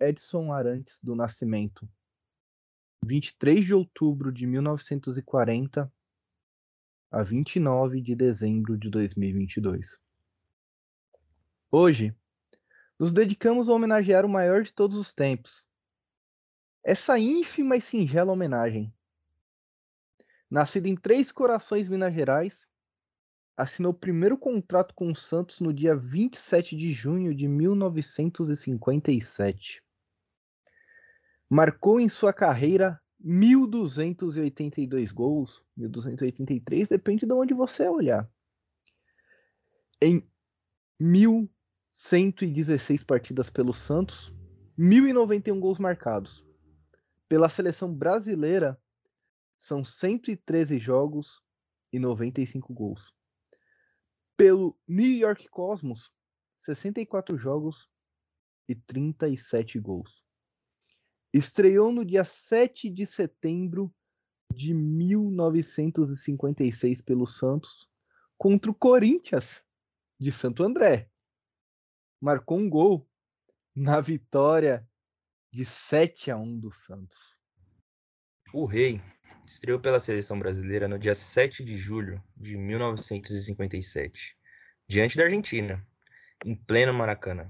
Edson Arantes do Nascimento, 23 de outubro de 1940 a 29 de dezembro de 2022. Hoje, nos dedicamos a homenagear o maior de todos os tempos. Essa ínfima e singela homenagem. Nascido em Três Corações, Minas Gerais, assinou o primeiro contrato com o Santos no dia 27 de junho de 1957. Marcou em sua carreira 1.282 gols, 1.283, depende de onde você olhar. Em 1.116 partidas pelo Santos, 1.091 gols marcados. Pela seleção brasileira, são 113 jogos e 95 gols pelo New York Cosmos, 64 jogos e 37 gols. Estreou no dia 7 de setembro de 1956 pelo Santos contra o Corinthians de Santo André. Marcou um gol na vitória de 7 a 1 do Santos. O Rei estreou pela seleção brasileira no dia 7 de julho de 1957, diante da Argentina, em pleno Maracanã.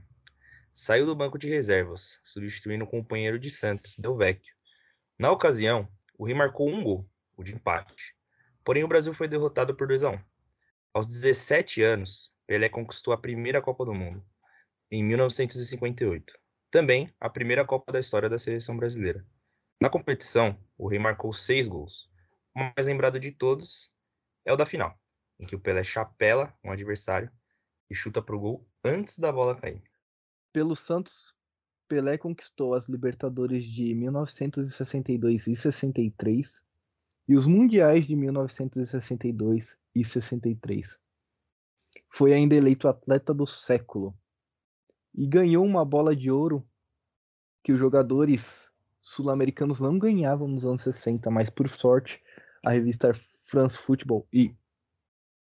Saiu do banco de reservas, substituindo o companheiro de Santos, Del Vecchio. Na ocasião, o Rei marcou um gol, o de empate. Porém, o Brasil foi derrotado por 2 a 1. Aos 17 anos, Pelé conquistou a primeira Copa do Mundo, em 1958. Também a primeira Copa da história da seleção brasileira. Na competição, o Rei marcou seis gols. O mais lembrado de todos é o da final, em que o Pelé chapela um adversário e chuta para o gol antes da bola cair. Pelo Santos, Pelé conquistou as Libertadores de 1962 e 63 e os Mundiais de 1962 e 63. Foi ainda eleito atleta do século e ganhou uma bola de ouro que os jogadores sul-americanos não ganhavam nos anos 60, mas por sorte a revista France Football e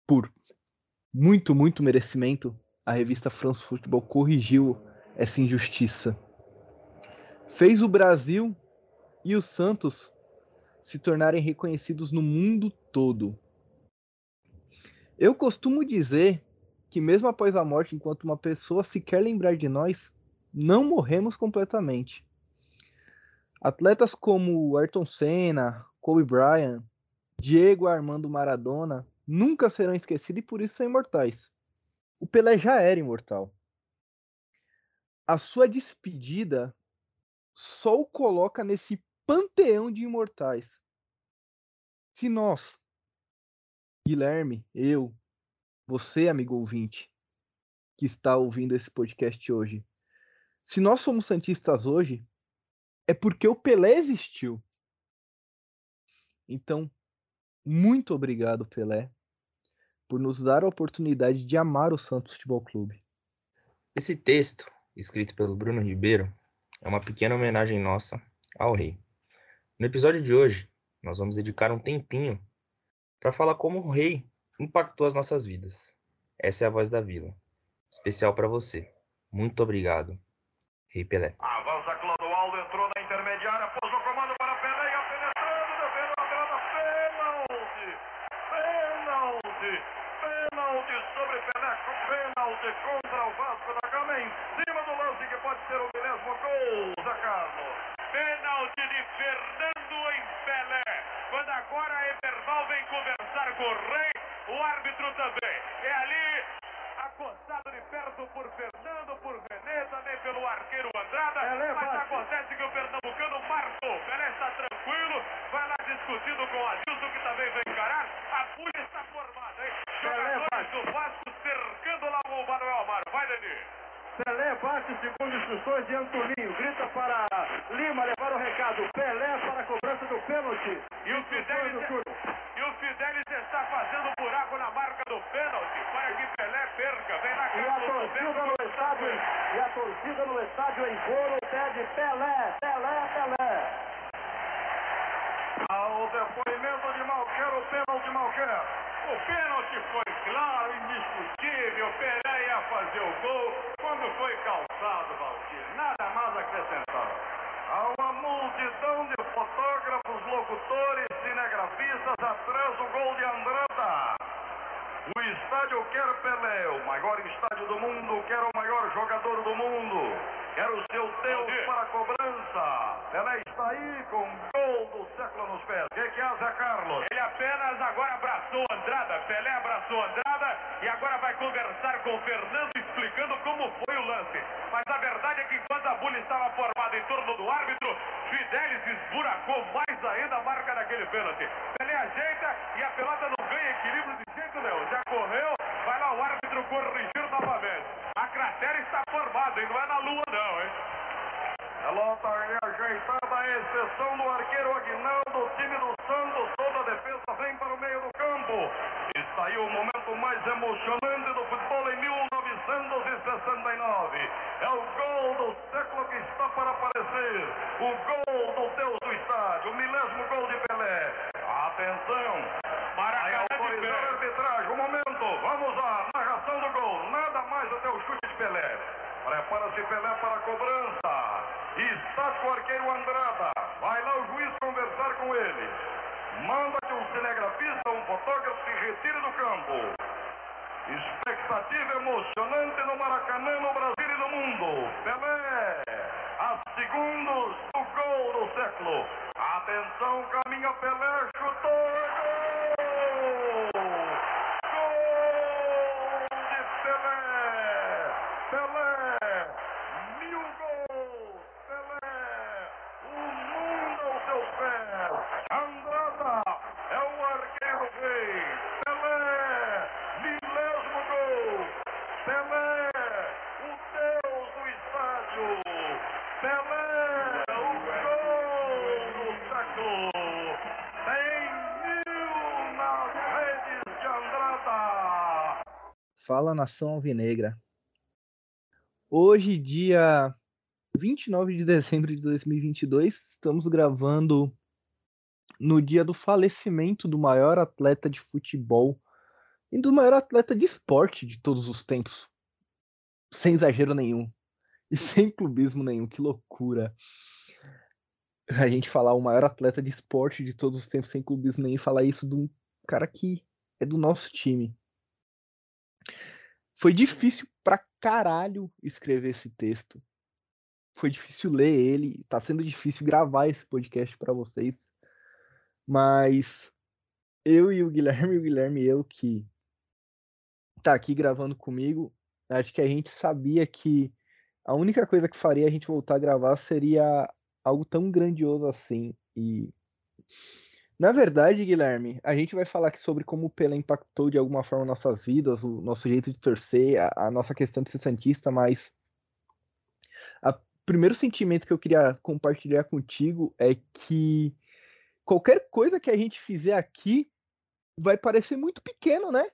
por muito, muito merecimento, a revista France Football corrigiu essa injustiça. Fez o Brasil e o Santos se tornarem reconhecidos no mundo todo. Eu costumo dizer que mesmo após a morte, enquanto uma pessoa se quer lembrar de nós, não morremos completamente. Atletas como Ayrton Senna, Kobe Bryant, Diego Armando Maradona nunca serão esquecidos e por isso são imortais. O Pelé já era imortal. A sua despedida só o coloca nesse panteão de imortais. Se nós, Guilherme, eu, você, amigo ouvinte, que está ouvindo esse podcast hoje, se nós somos santistas hoje, é porque o Pelé existiu. Então, muito obrigado, Pelé, por nos dar a oportunidade de amar o Santos Futebol Clube. Esse texto, escrito pelo Bruno Ribeiro, é uma pequena homenagem nossa ao rei. No episódio de hoje, nós vamos dedicar um tempinho para falar como o rei impactou as nossas vidas. Essa é a voz da vila. Especial para você. Muito obrigado, Rei Pelé. Ah, pênalti contra o Vasco da Gama em cima do lance que pode ser o milésimo gol, Zé Carlos. Pênalti de Fernando em Pelé. Quando agora Everval vem conversar com o Rei, o árbitro também. É ali acostado de perto por Fernando, por René, também pelo arqueiro Andrada. mas acontece que o Pernambucano marcou. Pelé está tranquilo, vai lá discutindo com o Adilson, que também vai encarar. A pulha está formada, hein? Jogadores do Vasco cercando lá o Manuel Amaro. Vai, Dani. Pelé bate segundo instruções de Antoninho. Grita para Lima levar o recado. Pelé para a cobrança do pênalti. E o Fidelis, e o Fidelis está fazendo buraco na marca do pênalti para que Pelé perca. Vem na e a torcida no estádio, e a torcida no estádio em coro pede Pelé, Pelé, Pelé. Ao depoimento de Malquer, o pênalti Malquer. O pênalti foi claro, indiscutível. Pelé ia fazer o gol quando foi calçado, Valdir. Nada mais acrescentar. Há uma multidão de fotógrafos, locutores, cinegrafistas atrás do gol de Andrada. O estádio quer Pelé, o maior estádio do mundo, quer o maior jogador do mundo, quer o seu Deus para a cobrança. Pelé está aí com gol do século nos pés. Zé Carlos? Ele apenas agora abraçou Andrada, Pelé abraçou Andrada e agora vai conversar com o Fernando explicando como foi o lance. Mas a verdade é que enquanto a bulha estava formada em torno do árbitro, Fidelis esburacou mais ainda a marca daquele pênalti. Pelé ajeita e a pelota não ganha equilíbrio de jeito nenhum. Já correu, vai lá o árbitro corrigir novamente. A cratera está formada e não é na lua não, hein? Pelota ajeitada, a exceção do arqueiro Aguinaldo, o time do Santos, toda a defesa vem para o meio do campo. Está aí o momento mais emocionante do futebol em 1969. É o gol do século que está para aparecer. O gol do Deus do estádio, o milésimo gol de Pelé. Atenção, vai autorizar a arbitragem. Um momento, vamos à narração do gol. Nada mais até o chute de Pelé. Prepara-se Pelé para a cobrança. Está com o arqueiro Andrada. Vai lá o juiz conversar com ele. Manda que um cinegrafista, um fotógrafo se retire do campo. Expectativa emocionante no Maracanã, no Brasil e no mundo. Pelé, a segundos do gol do século. Atenção, caminha Pelé, chutou, é gol! Gol de Pelé! Pelé, mil gols! Pelé, o mundo aos seus pés! Andrada é o arqueiro rei! Pelé, milésimo gol! Pelé, o Deus do estádio! Pelé, o gol do século! Tem mil nas redes de Andrada! Fala nação alvinegra. Hoje, dia 29 de dezembro de 2022, estamos gravando no dia do falecimento do maior atleta de futebol e do maior atleta de esporte de todos os tempos. Sem exagero nenhum. E sem clubismo nenhum. Que loucura. A gente falar o maior atleta de esporte de todos os tempos sem clubismo nenhum falar isso de um cara que é do nosso time. Foi difícil pra caralho escrever esse texto. Foi difícil ler ele, tá sendo difícil gravar esse podcast para vocês. Mas eu e o Guilherme, o Guilherme e eu que tá aqui gravando comigo, acho que a gente sabia que a única coisa que faria a gente voltar a gravar seria algo tão grandioso assim. E na verdade, Guilherme, a gente vai falar aqui sobre como o Pelé impactou de alguma forma nossas vidas, o nosso jeito de torcer, a, a nossa questão de ser santista, mas o primeiro sentimento que eu queria compartilhar contigo é que qualquer coisa que a gente fizer aqui vai parecer muito pequeno, né?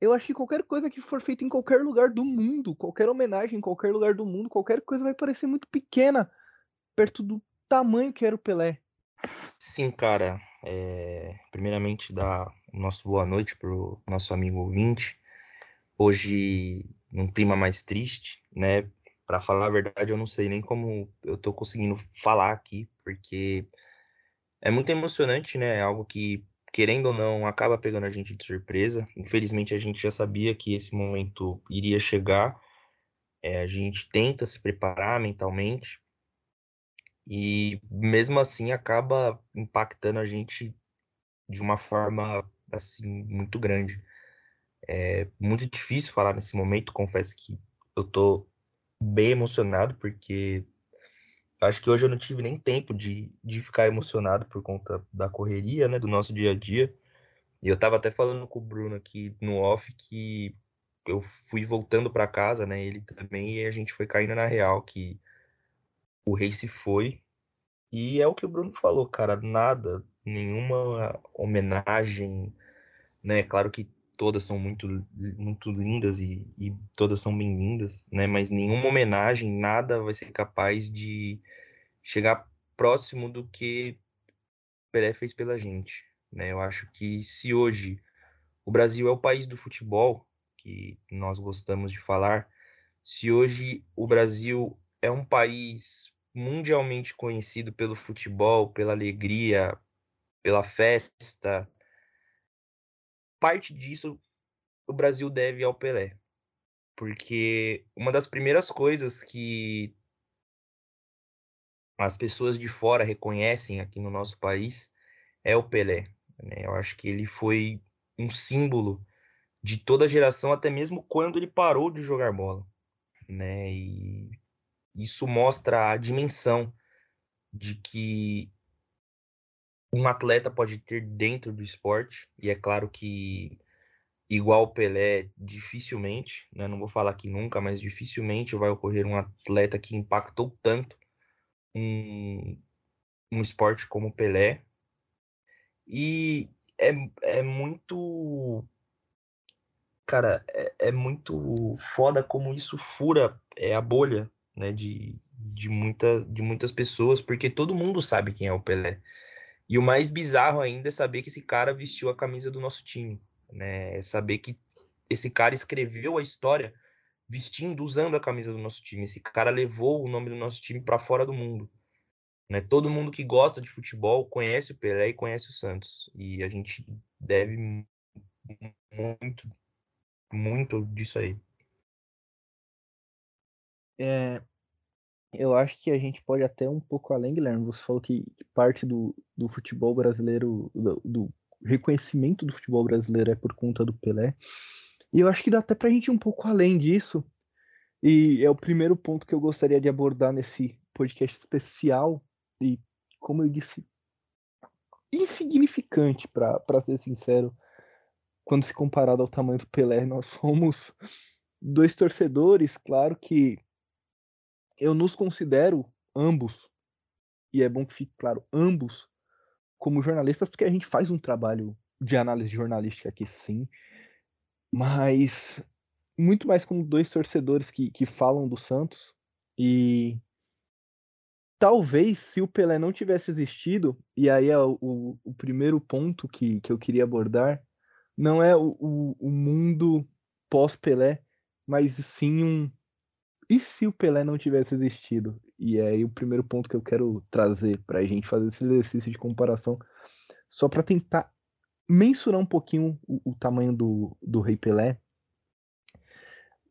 Eu acho que qualquer coisa que for feita em qualquer lugar do mundo, qualquer homenagem em qualquer lugar do mundo, qualquer coisa vai parecer muito pequena perto do tamanho que era o Pelé. Sim, cara. É, primeiramente, dar o nosso boa noite pro nosso amigo ouvinte. Hoje, num clima mais triste, né? Para falar a verdade, eu não sei nem como eu tô conseguindo falar aqui, porque é muito emocionante, né? É algo que, querendo ou não, acaba pegando a gente de surpresa. Infelizmente, a gente já sabia que esse momento iria chegar. É, a gente tenta se preparar mentalmente, e mesmo assim acaba impactando a gente de uma forma assim muito grande. É muito difícil falar nesse momento, confesso que eu tô bem emocionado porque acho que hoje eu não tive nem tempo de, de ficar emocionado por conta da correria, né, do nosso dia a dia. E eu tava até falando com o Bruno aqui no off que eu fui voltando para casa, né, ele também e a gente foi caindo na real que o rei se foi. E é o que o Bruno falou, cara, nada, nenhuma homenagem, né? Claro que todas são muito, muito lindas e, e todas são bem-vindas, né? Mas nenhuma homenagem, nada vai ser capaz de chegar próximo do que Pelé fez pela gente, né? Eu acho que se hoje o Brasil é o país do futebol, que nós gostamos de falar, se hoje o Brasil é um país mundialmente conhecido pelo futebol, pela alegria, pela festa. Parte disso o Brasil deve ao Pelé. Porque uma das primeiras coisas que as pessoas de fora reconhecem aqui no nosso país é o Pelé. Né? Eu acho que ele foi um símbolo de toda a geração, até mesmo quando ele parou de jogar bola. Né? E isso mostra a dimensão de que um atleta pode ter dentro do esporte, e é claro que igual o Pelé, dificilmente, né? não vou falar que nunca, mas dificilmente vai ocorrer um atleta que impactou tanto um, um esporte como o Pelé. E é, é muito. Cara, é, é muito foda como isso fura é, a bolha né, de, de, muita, de muitas pessoas, porque todo mundo sabe quem é o Pelé. E o mais bizarro ainda é saber que esse cara vestiu a camisa do nosso time. Né? É saber que esse cara escreveu a história vestindo, usando a camisa do nosso time. Esse cara levou o nome do nosso time para fora do mundo. Né? Todo mundo que gosta de futebol conhece o Pelé e conhece o Santos. E a gente deve muito, muito disso aí. É, eu acho que a gente pode até um pouco além, Guilherme. Você falou que parte do, do futebol brasileiro, do, do, reconhecimento do futebol brasileiro é por conta do Pelé. E eu acho que dá até pra gente ir um pouco além disso. E é o primeiro ponto que eu gostaria de abordar nesse podcast especial. E, como eu disse, insignificante, para ser sincero, quando se comparado ao tamanho do Pelé. Nós somos dois torcedores, claro que eu nos considero ambos, e é bom que fique claro, ambos, como jornalistas, porque a gente faz um trabalho de análise jornalística aqui sim, mas muito mais como dois torcedores que, que falam do Santos e talvez se o Pelé não tivesse existido, e aí é o, o, primeiro ponto que, que eu queria abordar, não é o, o, o mundo pós-Pelé, mas sim um, e se o Pelé não tivesse existido? E é aí o primeiro ponto que eu quero trazer para a gente fazer esse exercício de comparação, só para tentar mensurar um pouquinho o, o, tamanho do, do Rei Pelé.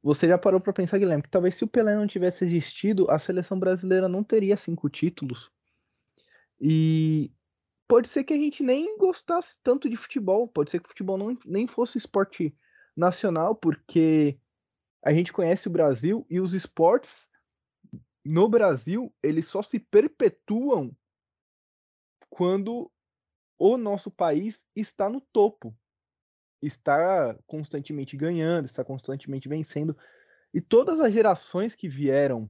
Você já parou para pensar, Guilherme, que talvez se o Pelé não tivesse existido, a seleção brasileira não teria cinco títulos. E pode ser que a gente nem gostasse tanto de futebol, pode ser que o futebol não, nem fosse esporte nacional, porque a gente conhece o Brasil e os esportes no Brasil eles só se perpetuam quando o nosso país está no topo, está constantemente ganhando, está constantemente vencendo. E todas as gerações que vieram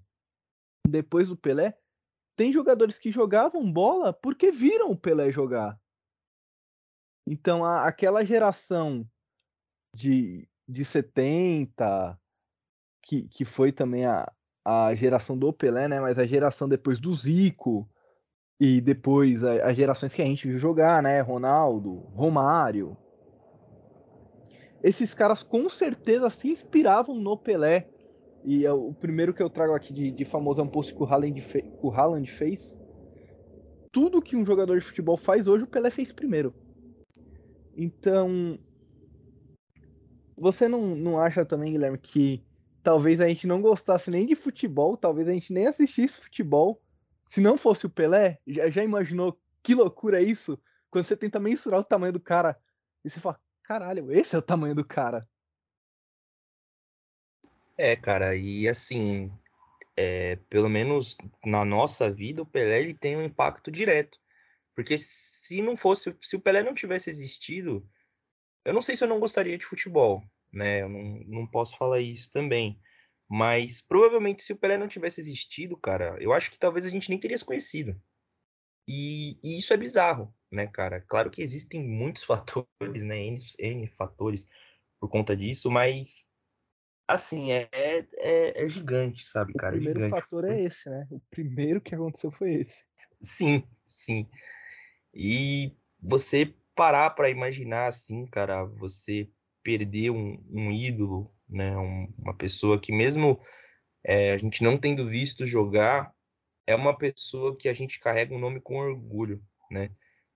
depois do Pelé, tem jogadores que jogavam bola porque viram o Pelé jogar. Então, a, aquela geração de, de 70, que, que foi também a, a geração do Pelé, né? Mas a geração depois do Zico e depois as gerações que a gente viu jogar, né? Ronaldo, Romário. Esses caras com certeza se inspiravam no Pelé. E é o primeiro que eu trago aqui de, de famoso é um post que o Haaland, fe, o Haaland fez. Tudo que um jogador de futebol faz hoje, o Pelé fez primeiro. Então, você não, não acha também, Guilherme, que talvez a gente não gostasse nem de futebol, talvez a gente nem assistisse futebol se não fosse o Pelé. Já, já imaginou que loucura é isso? Quando você tenta mensurar o tamanho do cara e você fala, caralho, esse é o tamanho do cara. É, cara, e assim, é, pelo menos na nossa vida, o Pelé ele tem um impacto direto. Porque se não fosse, se o Pelé não tivesse existido, eu não sei se eu não gostaria de futebol né? Eu não, não posso falar isso também. Mas provavelmente se o Pelé não tivesse existido, cara, eu acho que talvez a gente nem teria se conhecido. E, e isso é bizarro, né, cara? Claro que existem muitos fatores, né? N, N fatores por conta disso, mas assim, é, é, é gigante, sabe, o cara? O é primeiro fator é esse, né? O primeiro que aconteceu foi esse. Sim, sim. E você parar para imaginar assim, cara, você perder um, um ídolo, né? Um, uma pessoa que mesmo é, a gente não tendo visto jogar, é uma pessoa que a gente carrega o um nome com orgulho, né?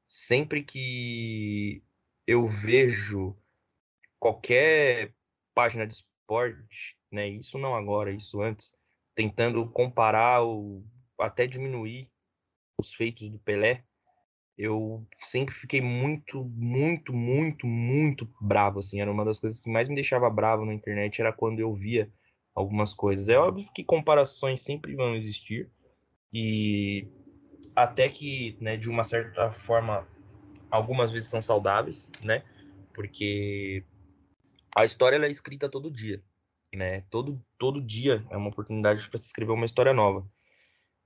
Sempre que eu vejo qualquer página de esporte, né? Isso não agora, isso antes, tentando comparar ou até diminuir os feitos do Pelé, eu sempre fiquei muito, muito, muito, muito bravo, assim. Era uma das coisas que mais me deixava bravo na internet, era quando eu via algumas coisas. É óbvio que comparações sempre vão existir, e até que, né, de uma certa forma, algumas vezes são saudáveis, né? Porque a história é escrita todo dia, né? Todo, todo dia é uma oportunidade para se escrever uma história nova.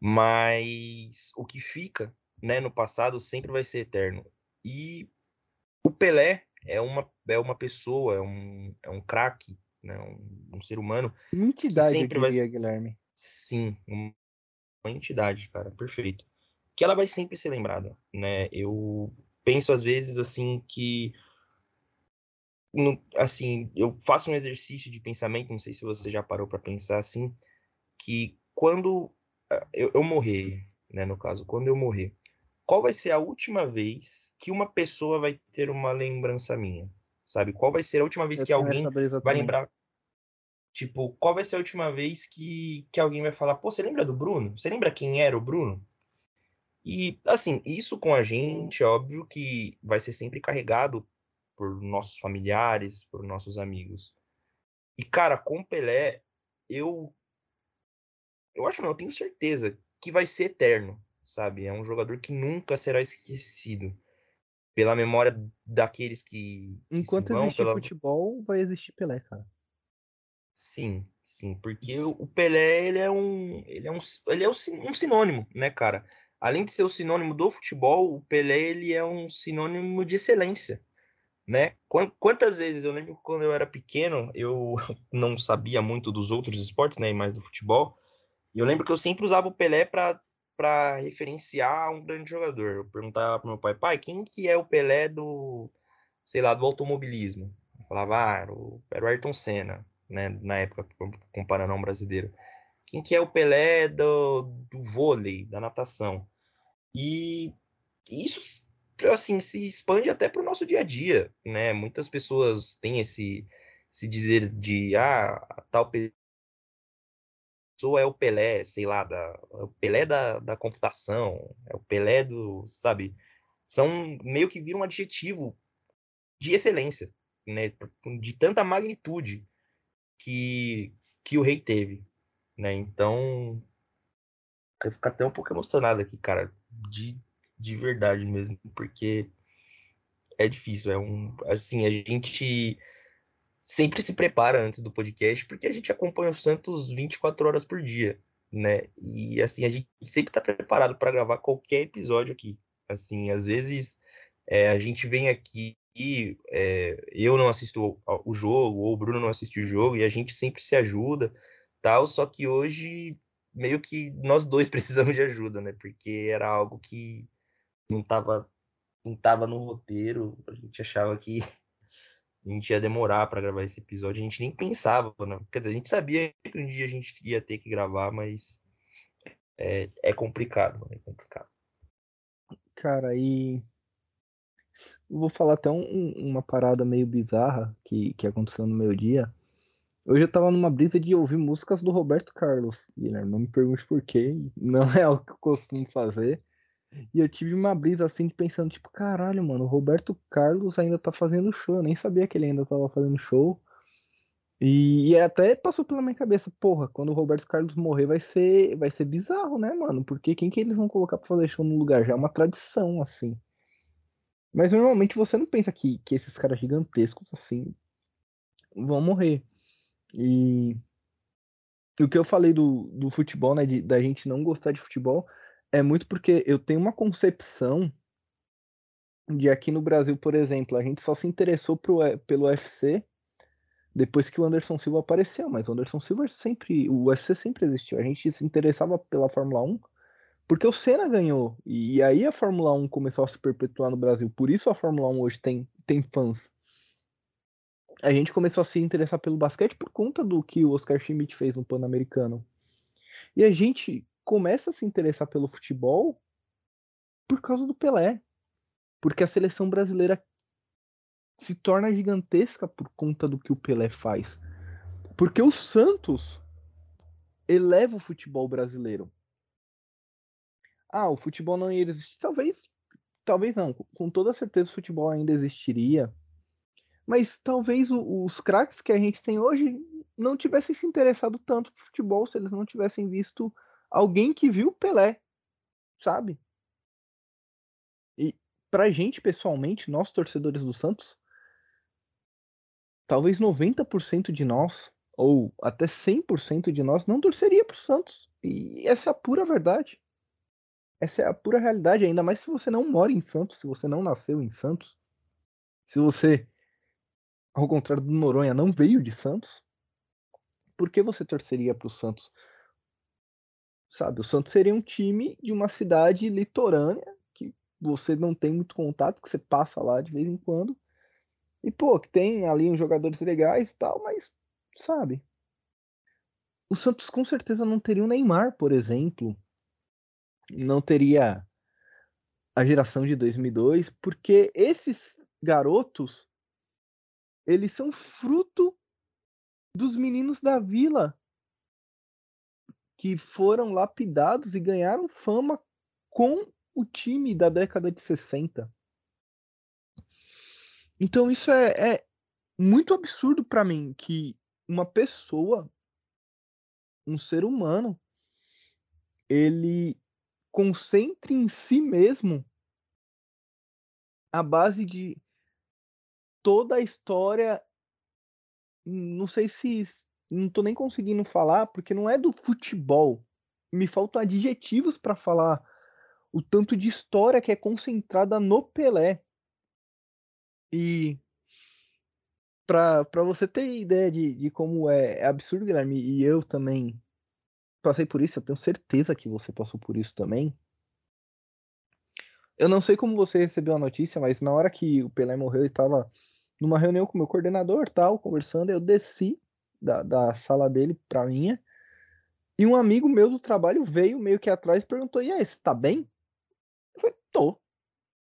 Mas o que fica né, no passado sempre vai ser eterno. E o Pelé é uma, é uma pessoa, é um, é um craque, né, um, um, ser humano. Uma entidade, sempre diria, vai... Guilherme. Sim, uma entidade, cara, perfeito. Que ela vai sempre ser lembrada, né? Eu penso às vezes assim que assim, eu faço um exercício de pensamento, não sei se você já parou para pensar assim, que quando ah, eu, eu morrer, né, no caso, quando eu morrer, qual vai ser a última vez que uma pessoa vai ter uma lembrança minha? Sabe? Qual vai ser a última vez eu que alguém vai lembrar? Tipo, qual vai ser a última vez que, que alguém vai falar, pô, você lembra do Bruno? Você lembra quem era o Bruno? E, assim, isso com a gente, é óbvio que vai ser sempre carregado por nossos familiares, por nossos amigos. E, cara, com Pelé, eu. Eu acho não, eu tenho certeza que vai ser eterno sabe? É um jogador que nunca será esquecido pela memória daqueles que. que Enquanto vão, existir pela... futebol, vai existir Pelé, cara. Sim, sim, porque o Pelé ele é um, ele é um, ele é um sinônimo, né, cara? Além de ser o sinônimo do futebol, o Pelé ele é um sinônimo de excelência, né? Quantas vezes eu lembro quando eu era pequeno, eu não sabia muito dos outros esportes, né, e mais do futebol. E eu lembro que eu sempre usava o Pelé para para referenciar um grande jogador. Eu perguntava pro meu pai, pai, quem que é o Pelé do, sei lá, do automobilismo? Eu falava, ah, era o, Ayrton Senna, né, na época, comparando a um brasileiro. Quem que é o Pelé do, do vôlei, da natação? E isso, assim, se expande até para o nosso dia a dia, né? Muitas pessoas têm esse, esse dizer de, ah, tal pessoa é o Pelé, sei lá, da, é o Pelé da, da computação, é o Pelé do, sabe? São meio que viram um adjetivo de excelência, né? De tanta magnitude que, que o rei teve, né? Então, eu fico até um pouco emocionado aqui, cara, de, de verdade mesmo, porque é difícil, é um, assim, a gente sempre se prepara antes do podcast, porque a gente acompanha o Santos 24 horas por dia, né? E assim, a gente sempre está preparado para gravar qualquer episódio aqui. Assim, às vezes é, a gente vem aqui e é, eu não assisto o jogo, ou o Bruno não assiste o jogo, e a gente sempre se ajuda, tal, só que hoje meio que nós dois precisamos de ajuda, né? Porque era algo que não estava não tava no roteiro, a gente achava que a gente ia demorar para gravar esse episódio, a gente nem pensava, né? Quer dizer, a gente sabia que um dia a gente ia ter que gravar, mas é, é complicado, é complicado. Cara, e vou falar até um, uma parada meio bizarra que, que aconteceu no meu dia. Hoje eu tava numa brisa de ouvir músicas do Roberto Carlos, Guilherme. Não me pergunte por quê, não é o que eu costumo fazer. E eu tive uma brisa assim de pensando, tipo, caralho, mano, o Roberto Carlos ainda tá fazendo show. Eu nem sabia que ele ainda tava fazendo show. E, e, até passou pela minha cabeça, porra, quando o Roberto Carlos morrer vai ser, vai ser bizarro, né, mano? Porque quem que eles vão colocar pra fazer show no lugar? Já é uma tradição, assim. Mas normalmente você não pensa que, que esses caras gigantescos, assim, vão morrer. E o que eu falei do, do futebol, né, de, da gente não gostar de futebol, é muito porque eu tenho uma concepção de aqui no Brasil, por exemplo, a gente só se interessou pro, pelo UFC depois que o Anderson Silva apareceu, mas o Anderson Silva sempre, o UFC sempre existiu. A gente se interessava pela Fórmula 1 porque o Senna ganhou e aí a Fórmula 1 começou a se perpetuar no Brasil. Por isso a Fórmula 1 hoje tem, tem fãs. A gente começou a se interessar pelo basquete por conta do que o Oscar Schmidt fez no Pan-Americano. E a gente começa a se interessar pelo futebol por causa do Pelé. Porque a seleção brasileira se torna gigantesca por conta do que o Pelé faz. Porque o Santos eleva o futebol brasileiro. Ah, o futebol não ia existir. Talvez, talvez não. Com toda certeza o futebol ainda existiria. Mas talvez os craques que a gente tem hoje não tivessem se interessado tanto por futebol se eles não tivessem visto alguém que viu Pelé, sabe? E pra gente, pessoalmente, nós torcedores do Santos, talvez 90% de nós, ou até 100% de nós, não torceria pro Santos. E essa é a pura verdade. Essa é a pura realidade, ainda mais se você não mora em Santos, se você não nasceu em Santos, se você, ao contrário do Noronha, não veio de Santos, por que você torceria pro Santos? Sabe, o Santos seria um time de uma cidade litorânea que você não tem muito contato, que você passa lá de vez em quando. E pô, que tem ali uns jogadores legais e tal, mas sabe? O Santos com certeza não teria o Neymar, por exemplo. Não teria a geração de 2002, porque esses garotos eles são fruto dos meninos da vila que foram lapidados e ganharam fama com o time da década de 60. Então isso é, é muito absurdo para mim que uma pessoa, um ser humano, ele concentre em si mesmo a base de toda a história. Não sei se não tô nem conseguindo falar porque não é do futebol. Me faltam adjetivos para falar o tanto de história que é concentrada no Pelé. E para você ter ideia de, de como é, é, absurdo, Guilherme, e eu também passei por isso, eu tenho certeza que você passou por isso também. Eu não sei como você recebeu a notícia, mas na hora que o Pelé morreu, eu estava numa reunião com o meu coordenador, tal, conversando, eu desci da, da sala dele pra minha. E um amigo meu do trabalho veio meio que atrás e perguntou: E aí, você tá bem? Eu falei: Tô.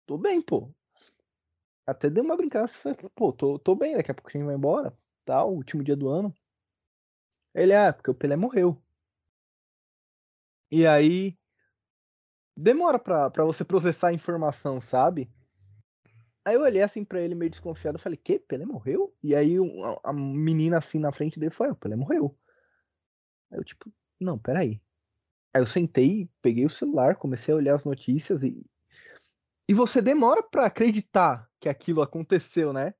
Tô bem, pô. Até deu uma brincada. Falei, pô, tô, tô bem, daqui a pouco a gente vai embora. Tal, último dia do ano. Ele, ah, porque o Pelé morreu. E aí. Demora pra, pra você processar a informação, sabe? Aí eu olhei assim pra ele meio desconfiado, falei, que? Pelé morreu? E aí a, menina assim na frente dele falou, o Pelé morreu. Aí eu tipo, não, peraí. Aí eu sentei, peguei o celular, comecei a olhar as notícias e. E você demora para acreditar que aquilo aconteceu, né?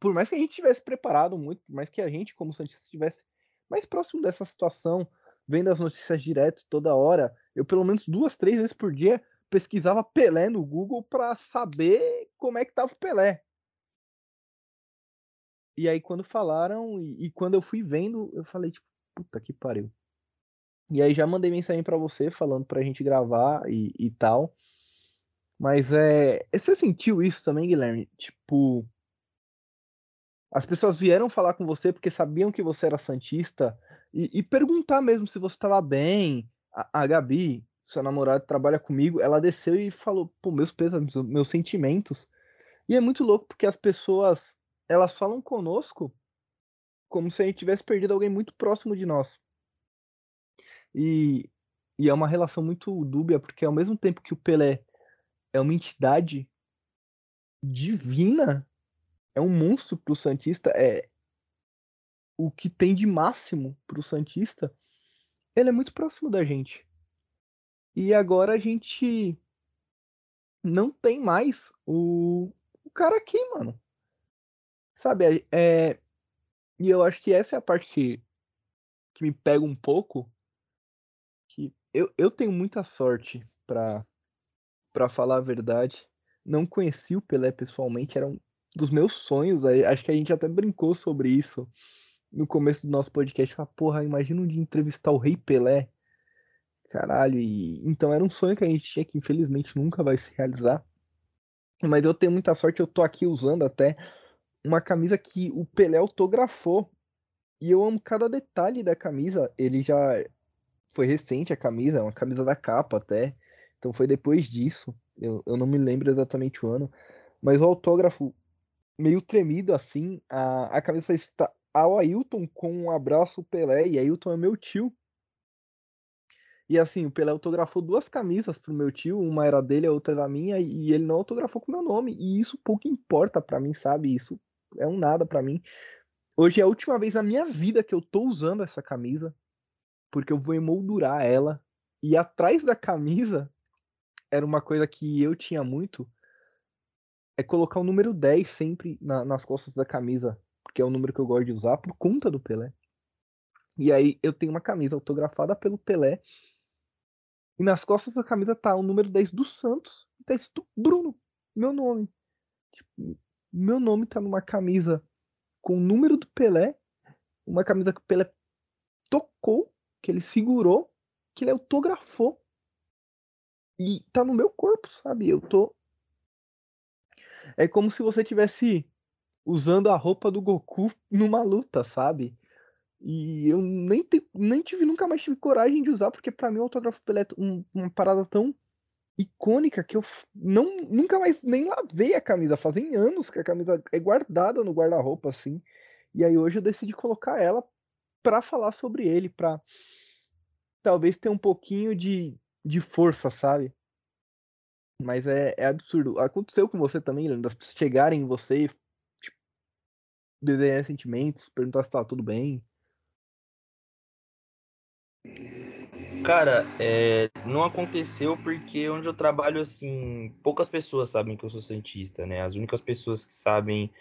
Por mais que a gente tivesse preparado muito, por mais que a gente, como Santista, estivesse mais próximo dessa situação, vendo as notícias direto toda hora, eu pelo menos duas, três vezes por dia pesquisava Pelé no Google para saber como é que tava o Pelé. E aí quando falaram e, e, quando eu fui vendo, eu falei tipo, puta que pariu. E aí já mandei mensagem para você falando pra gente gravar e, e tal. Mas é, você sentiu isso também, Guilherme? Tipo, as pessoas vieram falar com você porque sabiam que você era santista e, e perguntar mesmo se você estava bem. A, a Gabi, sua namorada trabalha comigo, ela desceu e falou, pô, meus pesos, meus sentimentos. E é muito louco porque as pessoas, elas falam conosco como se a gente tivesse perdido alguém muito próximo de nós. E, e é uma relação muito dúbia, porque ao mesmo tempo que o Pelé é uma entidade divina, é um monstro pro Santista, é o que tem de máximo pro Santista, ele é muito próximo da gente. E agora a gente não tem mais o, o cara aqui, mano. Sabe, é, e eu acho que essa é a parte que, que me pega um pouco. Que eu, eu tenho muita sorte pra, pra falar a verdade. Não conheci o Pelé pessoalmente, era um dos meus sonhos. Acho que a gente até brincou sobre isso no começo do nosso podcast. Falar, porra, imagina um dia entrevistar o Rei Pelé. Caralho, e então era um sonho que a gente tinha que infelizmente nunca vai se realizar. Mas eu tenho muita sorte, eu tô aqui usando até uma camisa que o Pelé autografou. E eu amo cada detalhe da camisa. Ele já foi recente a camisa, é uma camisa da capa até. Então foi depois disso. Eu, eu não me lembro exatamente o ano. Mas o autógrafo meio tremido assim. A, a camisa está ao Ailton com um abraço Pelé. E Ailton é meu tio. E assim, o Pelé autografou duas camisas pro meu tio, uma era dele, a outra era minha, e ele não autografou com meu nome. E isso pouco importa para mim, sabe? Isso é um nada para mim. Hoje é a última vez na minha vida que eu tô usando essa camisa, porque eu vou emoldurar ela. E atrás da camisa era uma coisa que eu tinha muito, é colocar o número 10 sempre na, nas costas da camisa, porque é o número que eu gosto de usar por conta do Pelé. E aí eu tenho uma camisa autografada pelo Pelé e nas costas da camisa tá o número 10 do Santos. Tá escrito Bruno, meu nome. Tipo, meu nome tá numa camisa com o número do Pelé. Uma camisa que o Pelé tocou, que ele segurou, que ele autografou. E tá no meu corpo, sabe? Eu tô. É como se você tivesse usando a roupa do Goku numa luta, sabe? E eu nem, te, nem tive, nunca mais tive coragem de usar, porque para mim o autógrafo Pelé é um, uma parada tão icônica que eu não nunca mais nem lavei a camisa. Fazem anos que a camisa é guardada no guarda-roupa, assim. E aí hoje eu decidi colocar ela para falar sobre ele, para talvez ter um pouquinho de, de força, sabe? Mas é, é absurdo. Aconteceu com você também, Leandro, chegarem em você tipo, desenhar sentimentos, perguntar se tá tudo bem. Cara, é, não aconteceu porque onde eu trabalho, assim, poucas pessoas sabem que eu sou cientista, né? As únicas pessoas que sabem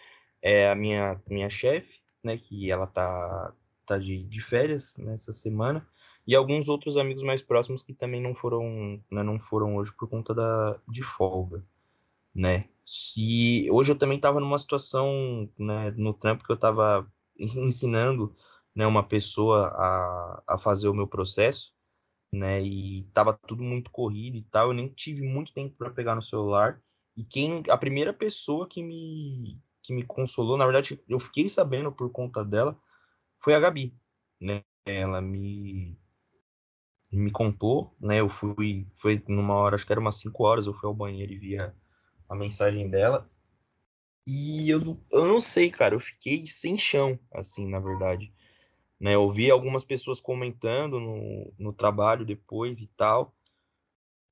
é a minha, minha chefe, né? Que ela tá, tá de, de férias nessa semana. E alguns outros amigos mais próximos que também não foram, né, não foram hoje por conta da, de folga, né? E hoje eu também estava numa situação, né, no trampo que eu estava ensinando né, uma pessoa a, a fazer o meu processo, né, e tava tudo muito corrido e tal, eu nem tive muito tempo para pegar no celular. E quem a primeira pessoa que me que me consolou, na verdade, eu fiquei sabendo por conta dela, foi a Gabi, né? Ela me me contou, né? Eu fui foi numa hora, acho que era umas 5 horas, eu fui ao banheiro e vi a, a mensagem dela. E eu, eu não sei, cara, eu fiquei sem chão, assim, na verdade. Né? Eu vi algumas pessoas comentando no, no trabalho depois e tal.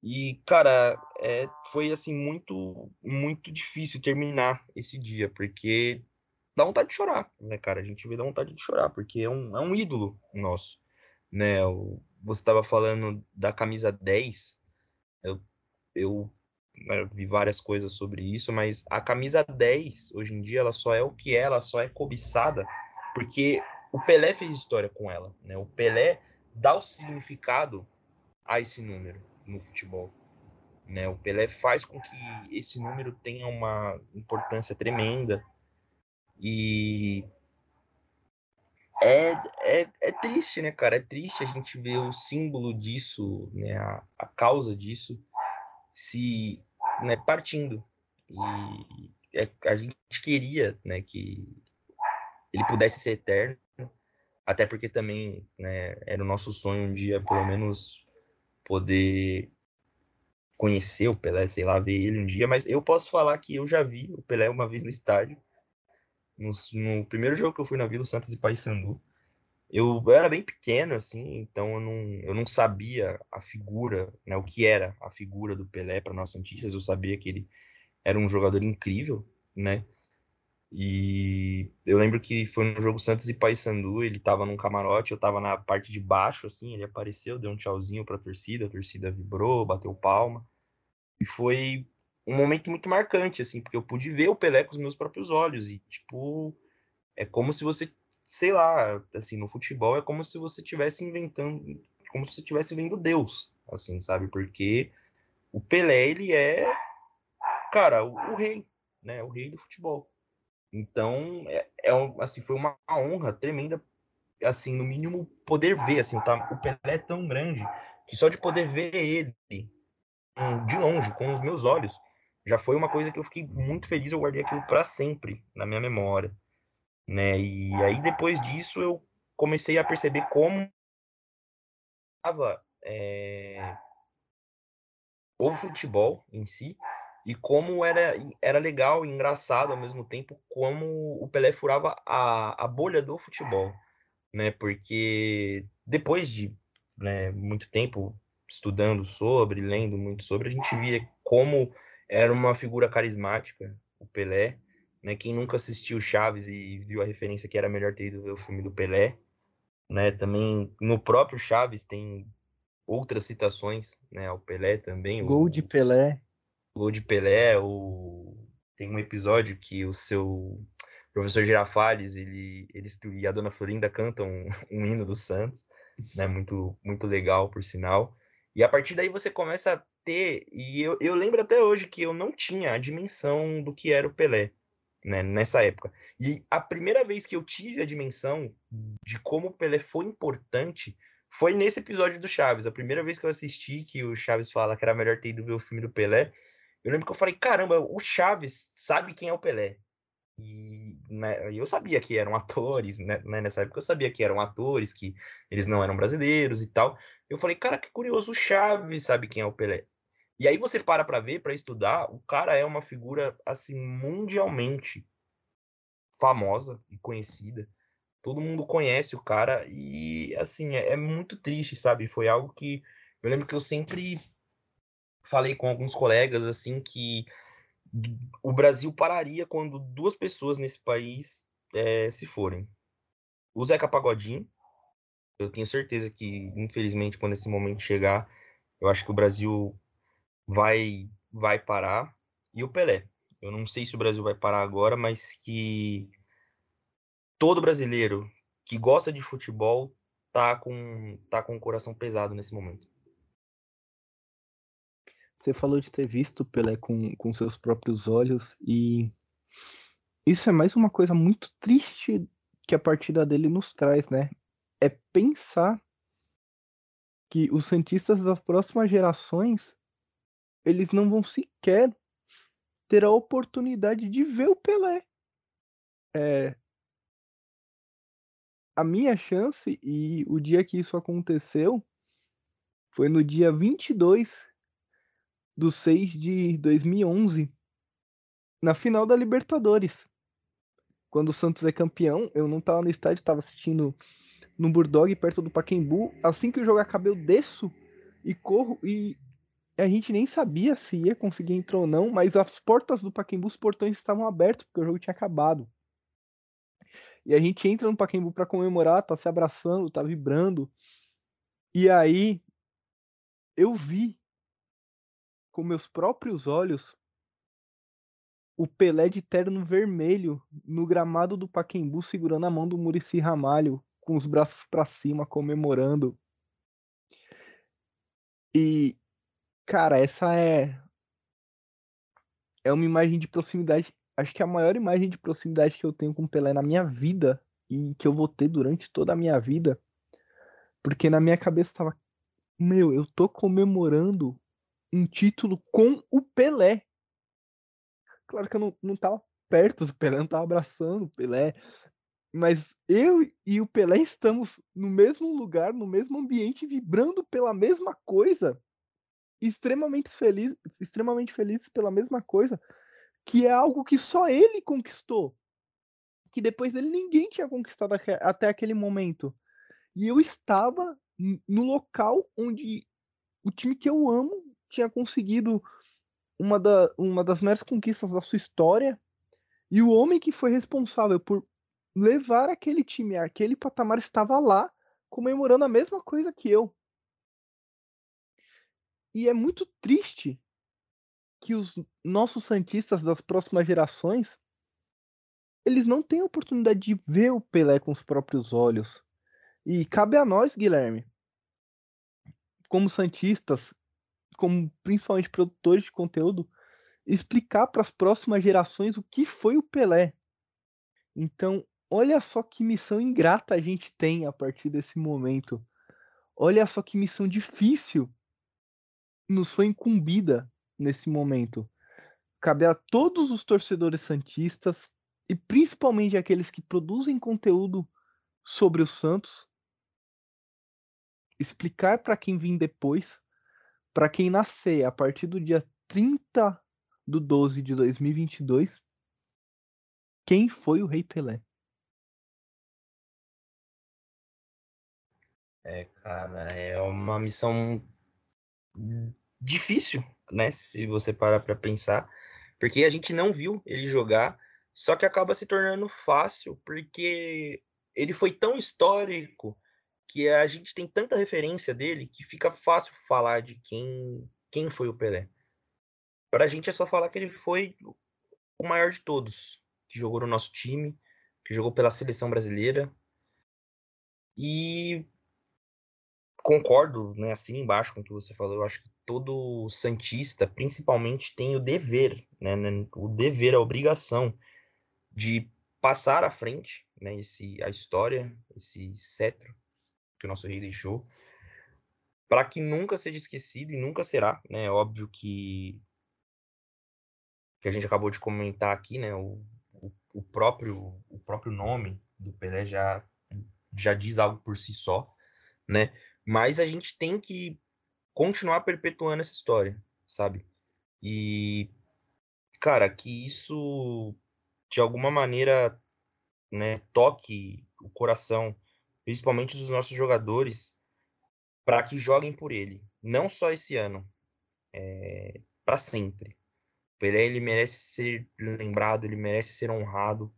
E, cara, é, foi assim muito muito difícil terminar esse dia, porque dá vontade de chorar, né, cara? A gente vê dá vontade de chorar, porque é um, é um ídolo nosso, né? O, você estava falando da camisa 10, eu, eu, eu né, vi várias coisas sobre isso, mas a camisa 10, hoje em dia, ela só é o que é, ela só é cobiçada, porque o Pelé fez história com ela. Né? O Pelé dá o significado a esse número no futebol. Né? O Pelé faz com que esse número tenha uma importância tremenda. E é, é, é triste, né, cara? É triste a gente ver o símbolo disso, né, a, a causa disso, se né, partindo. E é, a gente queria né, que ele pudesse ser eterno, até porque também né, era o nosso sonho um dia, pelo menos, poder conhecer o Pelé, sei lá, ver ele um dia. Mas eu posso falar que eu já vi o Pelé uma vez no estádio. No, no primeiro jogo que eu fui na Vila Santos e Paysandu. Eu, eu, era bem pequeno, assim, então eu não, eu não sabia a figura, né, o que era a figura do Pelé para nós Santistas. Eu sabia que ele era um jogador incrível, né? E eu lembro que foi no jogo Santos e Paysandu, ele tava num camarote, eu tava na parte de baixo, assim, ele apareceu, deu um tchauzinho pra torcida, a torcida vibrou, bateu palma. E foi um momento muito marcante, assim, porque eu pude ver o Pelé com os meus próprios olhos. E, tipo, é como se você, sei lá, assim, no futebol é como se você estivesse inventando, como se você estivesse vendo Deus, assim, sabe? Porque o Pelé, ele é, cara, o, o rei, né? O rei do futebol. Então, é, é um, assim, foi uma honra tremenda, assim, no mínimo poder ver, assim, tá, o Pelé é tão grande que só de poder ver ele um, de longe, com os meus olhos, já foi uma coisa que eu fiquei muito feliz, eu guardei aquilo para sempre na minha memória, né? E aí depois disso eu comecei a perceber como é, o futebol em si e como era, era legal e engraçado ao mesmo tempo como o Pelé furava a, a bolha do futebol, né? Porque depois de né, muito tempo estudando sobre, lendo muito sobre, a gente via como era uma figura carismática, o Pelé, né? Quem nunca assistiu Chaves e viu a referência que era melhor ter ido ver o filme do Pelé, né? Também no próprio Chaves tem outras citações, né, ao Pelé também. Gol o, de Pelé. Gol de Pelé, o... tem um episódio que o seu professor Girafales, ele, ele e a dona Florinda cantam um, um hino do Santos, né, muito, muito legal, por sinal. E a partir daí você começa a ter, e eu, eu lembro até hoje que eu não tinha a dimensão do que era o Pelé, né, nessa época. E a primeira vez que eu tive a dimensão de como o Pelé foi importante foi nesse episódio do Chaves. A primeira vez que eu assisti que o Chaves fala que era melhor ter ido ver o filme do Pelé, eu lembro que eu falei, caramba, o Chaves sabe quem é o Pelé. E né, eu sabia que eram atores, né, né, nessa época eu sabia que eram atores, que eles não eram brasileiros e tal. Eu falei, cara, que curioso, o Chaves sabe quem é o Pelé. E aí você para para ver, para estudar, o cara é uma figura assim mundialmente famosa e conhecida todo mundo conhece o cara e assim é, é, muito triste, sabe? Foi algo que eu lembro que eu sempre falei com alguns colegas assim que o Brasil pararia quando duas pessoas nesse país é, se forem. O Zeca Pagodinho, eu tenho certeza que infelizmente quando esse momento chegar, eu acho que o Brasil vai vai parar e o Pelé. Eu não sei se o Brasil vai parar agora, mas que todo brasileiro que gosta de futebol tá com, tá com o coração pesado nesse momento. Você falou de ter visto Pelé com, com seus próprios olhos e isso é mais uma coisa muito triste que a partida dele nos traz, né? É pensar que os cientistas das próximas gerações eles não vão sequer ter a oportunidade de ver o Pelé. É, a minha chance e o dia que isso aconteceu foi no dia 22 do 6 de 2011, na final da Libertadores. Quando o Santos é campeão, eu não estava no estádio, estava assistindo no Burdog, perto do Paquembu. Assim que o jogo acabou, eu desço e corro e a gente nem sabia se ia conseguir entrar ou não, mas as portas do Paquembu, os portões estavam abertos porque o jogo tinha acabado. E a gente entra no Pacaembu para comemorar, tá se abraçando, tá vibrando. E aí eu vi com meus próprios olhos o Pelé de terno vermelho no gramado do Paquembu segurando a mão do Murici Ramalho com os braços para cima comemorando. E cara, essa é é uma imagem de proximidade acho que a maior imagem de proximidade que eu tenho com o Pelé na minha vida e que eu vou ter durante toda a minha vida, porque na minha cabeça estava, meu, eu tô comemorando um título com o Pelé. Claro que eu não, não tava perto do Pelé, não tava abraçando o Pelé, mas eu e o Pelé estamos no mesmo lugar, no mesmo ambiente, vibrando pela mesma coisa, extremamente feliz, extremamente felizes pela mesma coisa que é algo que só ele conquistou. Que depois dele ninguém tinha conquistado até aquele momento. E eu estava no local onde o time que eu amo tinha conseguido uma, da, uma das maiores conquistas da sua história. E o homem que foi responsável por levar aquele time aquele patamar estava lá comemorando a mesma coisa que eu. E é muito triste que os nossos santistas das próximas gerações eles não têm a oportunidade de ver o Pelé com os próprios olhos. E cabe a nós, Guilherme, como santistas, como principalmente produtores de conteúdo, explicar para as próximas gerações o que foi o Pelé. Então, olha só que missão ingrata a gente tem a partir desse momento. Olha só que missão difícil nos foi incumbida nesse momento. Cabe a todos os torcedores santistas e principalmente aqueles que produzem conteúdo sobre o Santos explicar para quem vir depois, para quem nascer a partir do dia 30 do 12 de 2022, quem foi o Rei Pelé. É, cara, é uma missão difícil, né? Se você parar para pensar, porque a gente não viu ele jogar, só que acaba se tornando fácil, porque ele foi tão histórico que a gente tem tanta referência dele que fica fácil falar de quem quem foi o Pelé. Para a gente é só falar que ele foi o maior de todos, que jogou no nosso time, que jogou pela seleção brasileira. E concordo, né, assim embaixo com o que você falou. Eu acho que todo santista, principalmente, tem o dever, né, né, o dever, a obrigação de passar à frente, né, esse a história, esse cetro que o nosso rei deixou, para que nunca seja esquecido e nunca será, né? É óbvio que que a gente acabou de comentar aqui, né? O, o, o próprio o próprio nome do Pelé já já diz algo por si só, né? Mas a gente tem que continuar perpetuando essa história, sabe? E, cara, que isso de alguma maneira né, toque o coração, principalmente dos nossos jogadores, para que joguem por ele. Não só esse ano, é, para sempre. Pelé ele merece ser lembrado, ele merece ser honrado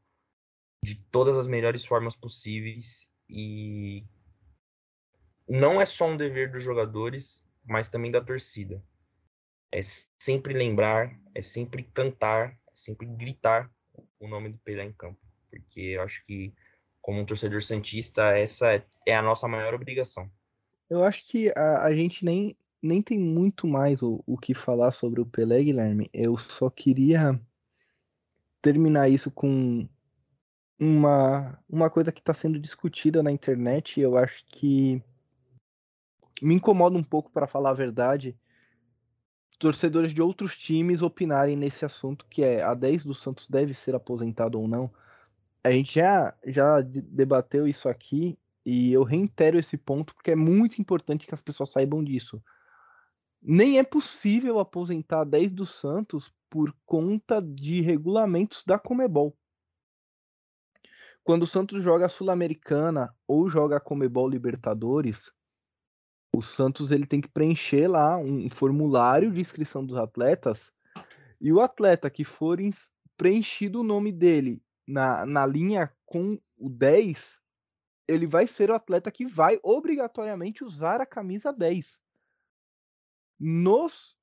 de todas as melhores formas possíveis e não é só um dever dos jogadores, mas também da torcida. É sempre lembrar, é sempre cantar, é sempre gritar o nome do Pelé em campo, porque eu acho que como um torcedor santista essa é a nossa maior obrigação. Eu acho que a, a gente nem nem tem muito mais o, o que falar sobre o Pelé, Guilherme. Eu só queria terminar isso com uma, uma coisa que está sendo discutida na internet. Eu acho que me incomoda um pouco, para falar a verdade, torcedores de outros times opinarem nesse assunto, que é a 10 do Santos deve ser aposentado ou não. A gente já, já debateu isso aqui e eu reitero esse ponto porque é muito importante que as pessoas saibam disso. Nem é possível aposentar a 10 do Santos por conta de regulamentos da Comebol. Quando o Santos joga Sul-Americana ou joga Comebol Libertadores, o Santos ele tem que preencher lá um formulário de inscrição dos atletas e o atleta que for preenchido o nome dele na, na linha com o 10, ele vai ser o atleta que vai obrigatoriamente usar a camisa 10. Nos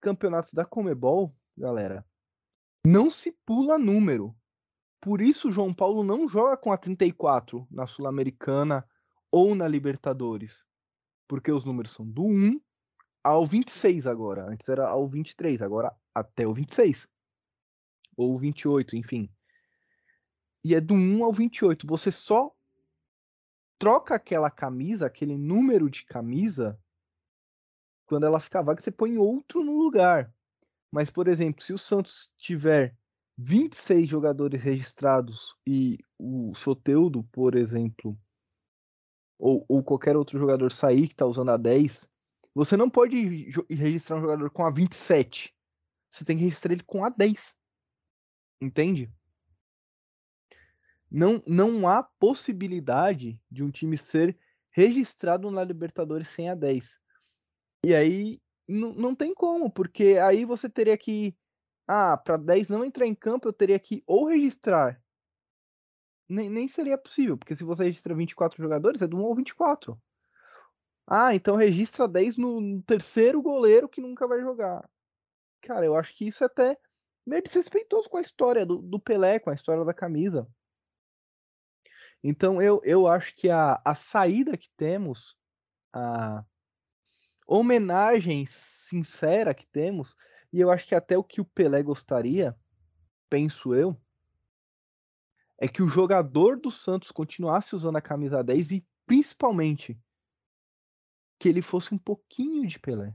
campeonatos da Comebol, galera, não se pula número. Por isso, João Paulo não joga com a 34 na Sul-Americana ou na Libertadores porque os números são do 1 ao 26 agora. Antes era ao 23, agora até o 26. Ou 28, enfim. E é do 1 ao 28. Você só troca aquela camisa, aquele número de camisa, quando ela ficar vaga, você põe outro no lugar. Mas, por exemplo, se o Santos tiver 26 jogadores registrados e o Soteudo, por exemplo, ou, ou qualquer outro jogador sair que está usando a 10, você não pode registrar um jogador com a 27. Você tem que registrar ele com a 10. Entende? Não, não há possibilidade de um time ser registrado na Libertadores sem a 10. E aí não tem como, porque aí você teria que. Ah, para 10 não entrar em campo, eu teria que ou registrar nem, nem seria possível, porque se você registra 24 jogadores, é do 1 ao 24. Ah, então registra 10 no, no terceiro goleiro que nunca vai jogar. Cara, eu acho que isso é até meio desrespeitoso com a história do, do Pelé, com a história da camisa. Então eu, eu acho que a, a saída que temos, a homenagem sincera que temos, e eu acho que até o que o Pelé gostaria, penso eu, é que o jogador do Santos continuasse usando a camisa 10 e principalmente que ele fosse um pouquinho de Pelé.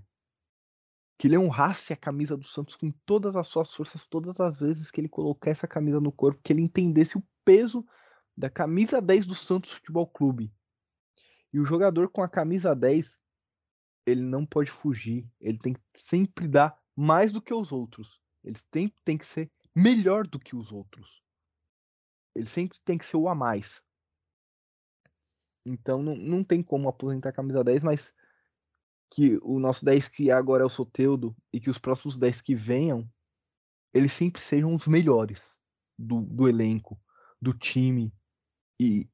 Que ele honrasse a camisa do Santos com todas as suas forças, todas as vezes que ele colocasse essa camisa no corpo, que ele entendesse o peso da camisa 10 do Santos Futebol Clube. E o jogador com a camisa 10, ele não pode fugir. Ele tem que sempre dar mais do que os outros. Ele sempre tem que ser melhor do que os outros. Ele sempre tem que ser o a mais. Então não, não tem como aposentar a camisa 10, mas que o nosso 10 que agora é o Soteudo e que os próximos 10 que venham, eles sempre sejam os melhores do, do elenco, do time. E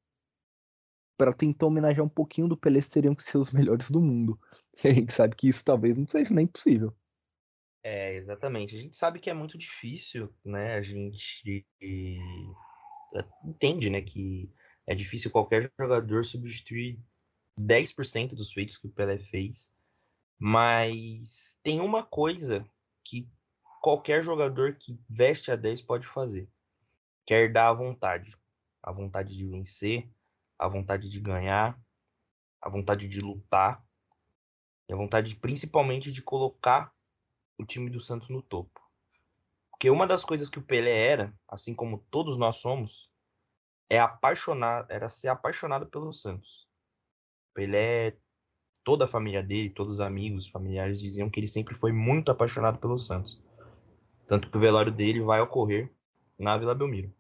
para tentar homenagear um pouquinho do Pelé, teriam que ser os melhores do mundo. E a gente sabe que isso talvez não seja nem possível. É, exatamente. A gente sabe que é muito difícil, né? A gente entende, né, que é difícil qualquer jogador substituir 10% dos feitos que o Pelé fez. Mas tem uma coisa que qualquer jogador que veste a 10 pode fazer. Quer dar a vontade. A vontade de vencer, a vontade de ganhar, a vontade de lutar. E a vontade principalmente de colocar o time do Santos no topo. Porque uma das coisas que o Pelé era, assim como todos nós somos, é apaixonado, era ser apaixonado pelo Santos. Pelé, toda a família dele, todos os amigos, familiares diziam que ele sempre foi muito apaixonado pelo Santos. Tanto que o velório dele vai ocorrer na Vila Belmiro.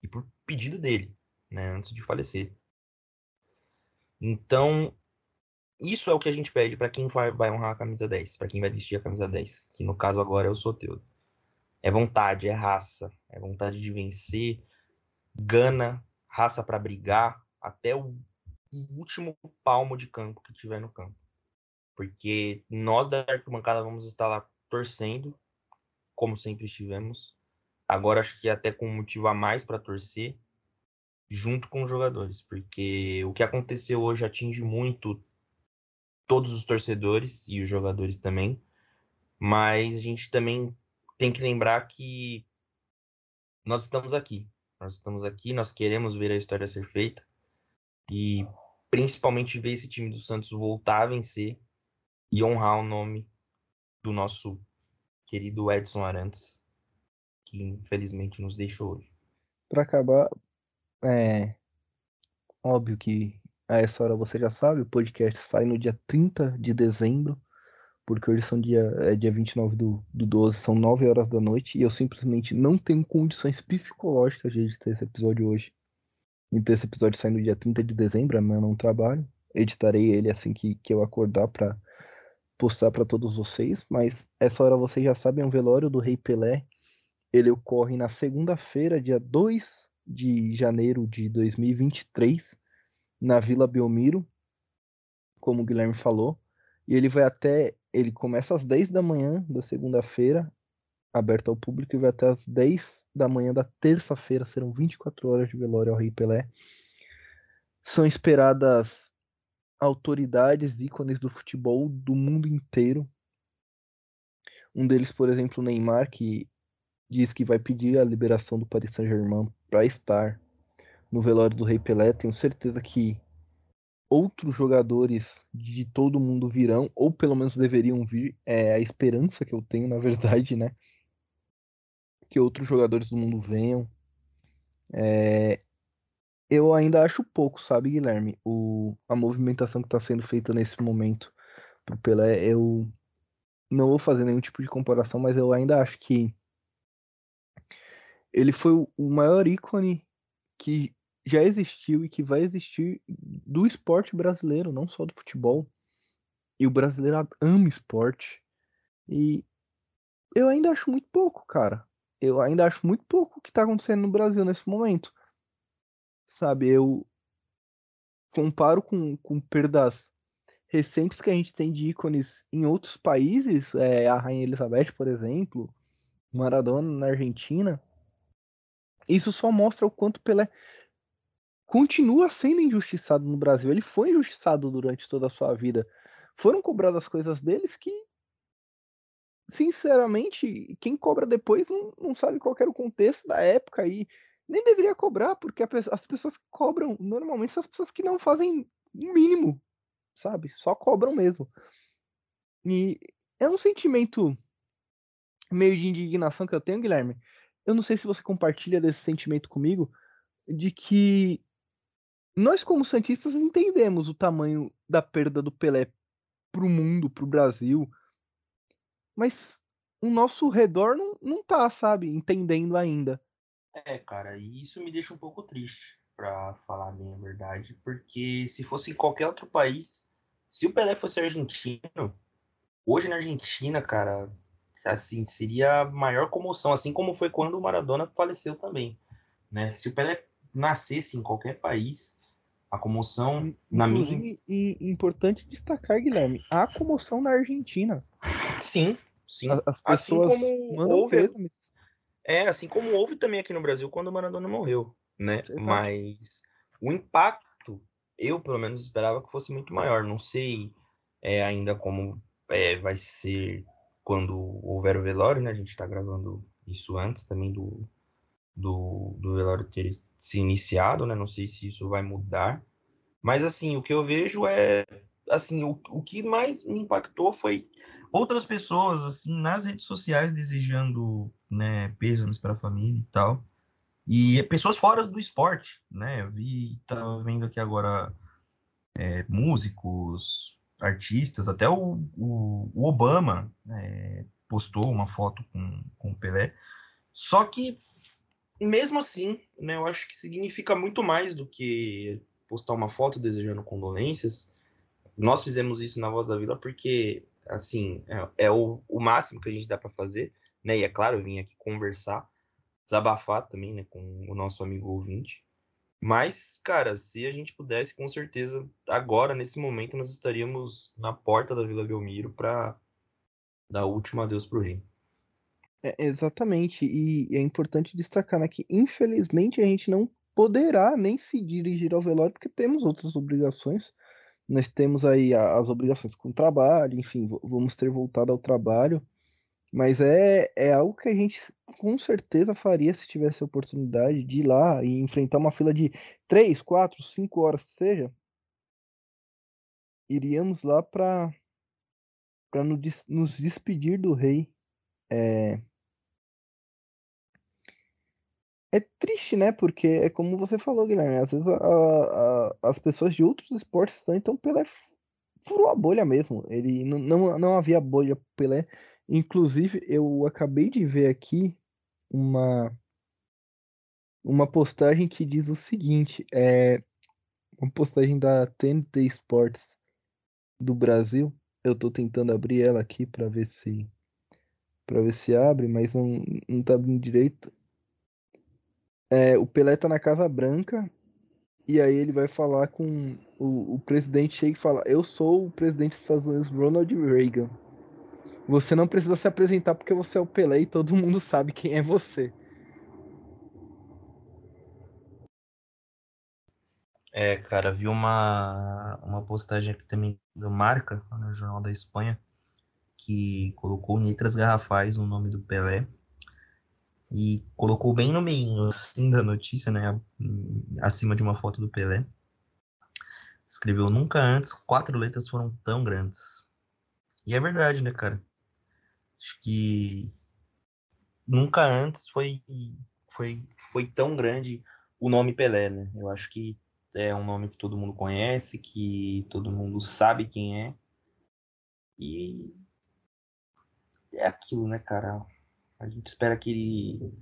E por pedido dele, né, antes de falecer. Então, isso é o que a gente pede para quem vai, honrar a camisa 10, para quem vai vestir a camisa 10, que no caso agora é o Soteudo. É vontade, é raça, é vontade de vencer, gana, raça para brigar até o último palmo de campo que tiver no campo. Porque nós da arquibancada vamos estar lá torcendo, como sempre estivemos. Agora acho que até com um motivo a mais para torcer, junto com os jogadores, porque o que aconteceu hoje atinge muito todos os torcedores e os jogadores também. Mas a gente também tem que lembrar que nós estamos aqui nós estamos aqui, nós queremos ver a história ser feita e principalmente ver esse time do Santos voltar a vencer e honrar o nome do nosso querido Edson Arantes, que infelizmente nos deixou hoje. Para acabar, é óbvio que a essa hora você já sabe, o podcast sai no dia 30 de dezembro porque hoje são dia, é dia 29 do, do 12, são 9 horas da noite, e eu simplesmente não tenho condições psicológicas de editar esse episódio hoje. Então esse episódio sai no dia 30 de dezembro, amanhã não trabalho. Editarei ele assim que, que eu acordar para postar para todos vocês, mas essa hora vocês já sabem, é um velório do Rei Pelé. Ele ocorre na segunda-feira, dia 2 de janeiro de 2023, na Vila Belmiro, como o Guilherme falou. E ele vai até ele começa às 10 da manhã da segunda-feira, aberto ao público, e vai até às 10 da manhã da terça-feira. Serão 24 horas de velório ao Rei Pelé. São esperadas autoridades, ícones do futebol do mundo inteiro. Um deles, por exemplo, Neymar, que diz que vai pedir a liberação do Paris Saint-Germain para estar no velório do Rei Pelé. Tenho certeza que outros jogadores de todo mundo virão, ou pelo menos deveriam vir. É a esperança que eu tenho, na verdade, né? Que outros jogadores do mundo venham. É... Eu ainda acho pouco, sabe, Guilherme? O... A movimentação que está sendo feita nesse momento pro Pelé, eu não vou fazer nenhum tipo de comparação, mas eu ainda acho que ele foi o maior ícone que já existiu e que vai existir do esporte brasileiro, não só do futebol. E o brasileiro ama esporte. E eu ainda acho muito pouco, cara. Eu ainda acho muito pouco o que está acontecendo no Brasil nesse momento. Sabe, eu comparo com, com perdas recentes que a gente tem de ícones em outros países, é, a Rainha Elizabeth, por exemplo, Maradona na Argentina. Isso só mostra o quanto Pelé continua sendo injustiçado no Brasil. Ele foi injustiçado durante toda a sua vida. Foram cobradas coisas deles que, sinceramente, quem cobra depois não, não sabe qual era o contexto da época e nem deveria cobrar, porque as pessoas que cobram normalmente são as pessoas que não fazem o mínimo, sabe? Só cobram mesmo. E é um sentimento meio de indignação que eu tenho, Guilherme. Eu não sei se você compartilha desse sentimento comigo, de que nós como santistas entendemos o tamanho da perda do Pelé pro mundo, pro Brasil, mas o nosso redor não, não tá, sabe, entendendo ainda. É, cara, e isso me deixa um pouco triste, pra falar a minha verdade, porque se fosse em qualquer outro país, se o Pelé fosse argentino, hoje na Argentina, cara, assim, seria a maior comoção, assim como foi quando o Maradona faleceu também, né? Se o Pelé nascesse em qualquer país, a comoção na minha e importante destacar, Guilherme, a comoção na Argentina. Sim, sim. As, as assim como houve é, assim como houve também aqui no Brasil quando o Maradona morreu, né? Exato. Mas o impacto, eu pelo menos esperava que fosse muito maior. Não sei é, ainda como é, vai ser quando houver o velório, né? A gente está gravando isso antes também do, do, do velório ter se iniciado, né? Não sei se isso vai mudar. Mas assim, o que eu vejo é assim, o, o que mais me impactou foi outras pessoas assim nas redes sociais desejando né pêsames para a família e tal e pessoas fora do esporte né eu vi tava vendo aqui agora é, músicos artistas até o, o, o Obama é, postou uma foto com, com o Pelé só que mesmo assim né eu acho que significa muito mais do que postar uma foto desejando condolências nós fizemos isso na Voz da Vila porque assim, é, é o, o, máximo que a gente dá para fazer, né? E é claro, eu vim aqui conversar, desabafar também, né, com o nosso amigo ouvinte. Mas, cara, se a gente pudesse, com certeza, agora, nesse momento, nós estaríamos na porta da Vila Belmiro para dar o último adeus pro rei. É, exatamente, e é importante destacar né, que, infelizmente, a gente não poderá nem se dirigir ao velório porque temos outras obrigações. Nós temos aí as obrigações com o trabalho, enfim, vamos ter voltado ao trabalho, mas é, é algo que a gente com certeza faria se tivesse a oportunidade de ir lá e enfrentar uma fila de 3, 4, 5 horas que seja. Iríamos lá para nos despedir do rei. É, é triste, né? Porque é como você falou, Guilherme. Às vezes a, a, as pessoas de outros esportes estão, então Pelé furou a bolha mesmo. Ele não, não, não havia bolha Pelé. Inclusive, eu acabei de ver aqui uma uma postagem que diz o seguinte, é uma postagem da TNT Sports do Brasil. Eu tô tentando abrir ela aqui para ver se para ver se abre, mas não não tá abrindo direito. É, o Pelé tá na Casa Branca e aí ele vai falar com o, o presidente chega e fala: Eu sou o presidente dos Estados Unidos, Ronald Reagan. Você não precisa se apresentar porque você é o Pelé e todo mundo sabe quem é você. É, cara, vi uma, uma postagem aqui também do Marca, no Jornal da Espanha, que colocou letras garrafais no nome do Pelé e colocou bem no meio assim da notícia, né, acima de uma foto do Pelé. Escreveu nunca antes quatro letras foram tão grandes. E é verdade, né, cara? Acho que nunca antes foi foi foi tão grande o nome Pelé, né? Eu acho que é um nome que todo mundo conhece, que todo mundo sabe quem é. E é aquilo, né, cara? A gente espera que ele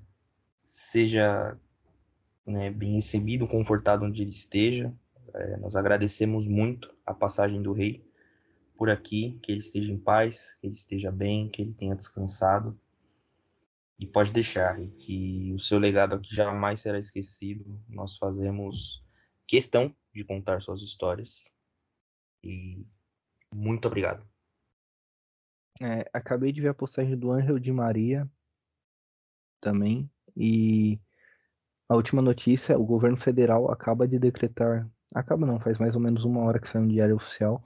seja né, bem recebido, confortado onde ele esteja. É, nós agradecemos muito a passagem do rei por aqui, que ele esteja em paz, que ele esteja bem, que ele tenha descansado. E pode deixar que o seu legado aqui jamais será esquecido. Nós fazemos questão de contar suas histórias. E muito obrigado. É, acabei de ver a postagem do Angel de Maria também. E a última notícia, o governo federal acaba de decretar, acaba não, faz mais ou menos uma hora que saiu no diário oficial,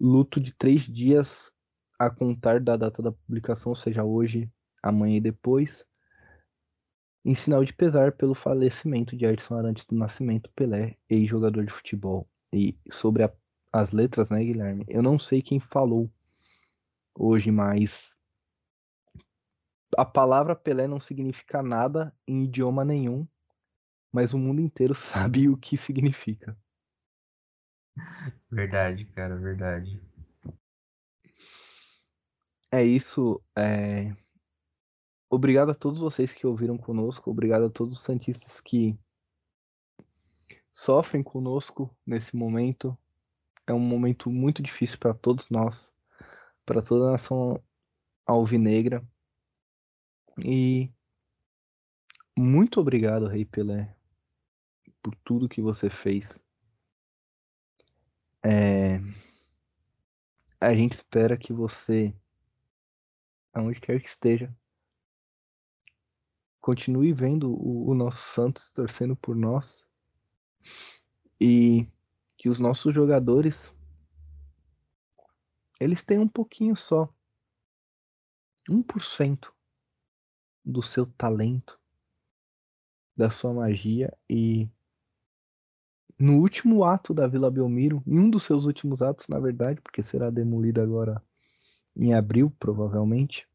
luto de três dias a contar da data da publicação, seja, hoje, amanhã e depois, em sinal de pesar pelo falecimento de Edson Arantes do Nascimento Pelé, ex-jogador de futebol. E sobre a, as letras, né, Guilherme? Eu não sei quem falou hoje, mas a palavra Pelé não significa nada em idioma nenhum, mas o mundo inteiro sabe o que significa. Verdade, cara, verdade. É isso. É... Obrigado a todos vocês que ouviram conosco. Obrigado a todos os Santistas que sofrem conosco nesse momento. É um momento muito difícil para todos nós, para toda a nação alvinegra. E muito obrigado, Rei Pelé, por tudo que você fez. É... A gente espera que você, aonde quer que esteja, continue vendo o, o nosso Santos torcendo por nós e que os nossos jogadores eles têm um pouquinho só 1% do seu talento da sua magia e no último ato da Vila Belmiro, em um dos seus últimos atos, na verdade, porque será demolida agora em abril, provavelmente.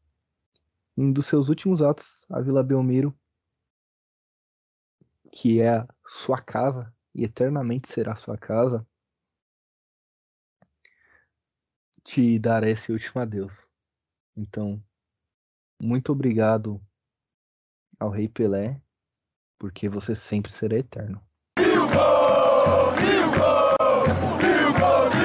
Em um dos seus últimos atos, a Vila Belmiro, que é sua casa e eternamente será sua casa, te dará esse último adeus. Então, muito obrigado ao Rei Pelé porque você sempre será eterno. Hugo! Hugo! Hugo!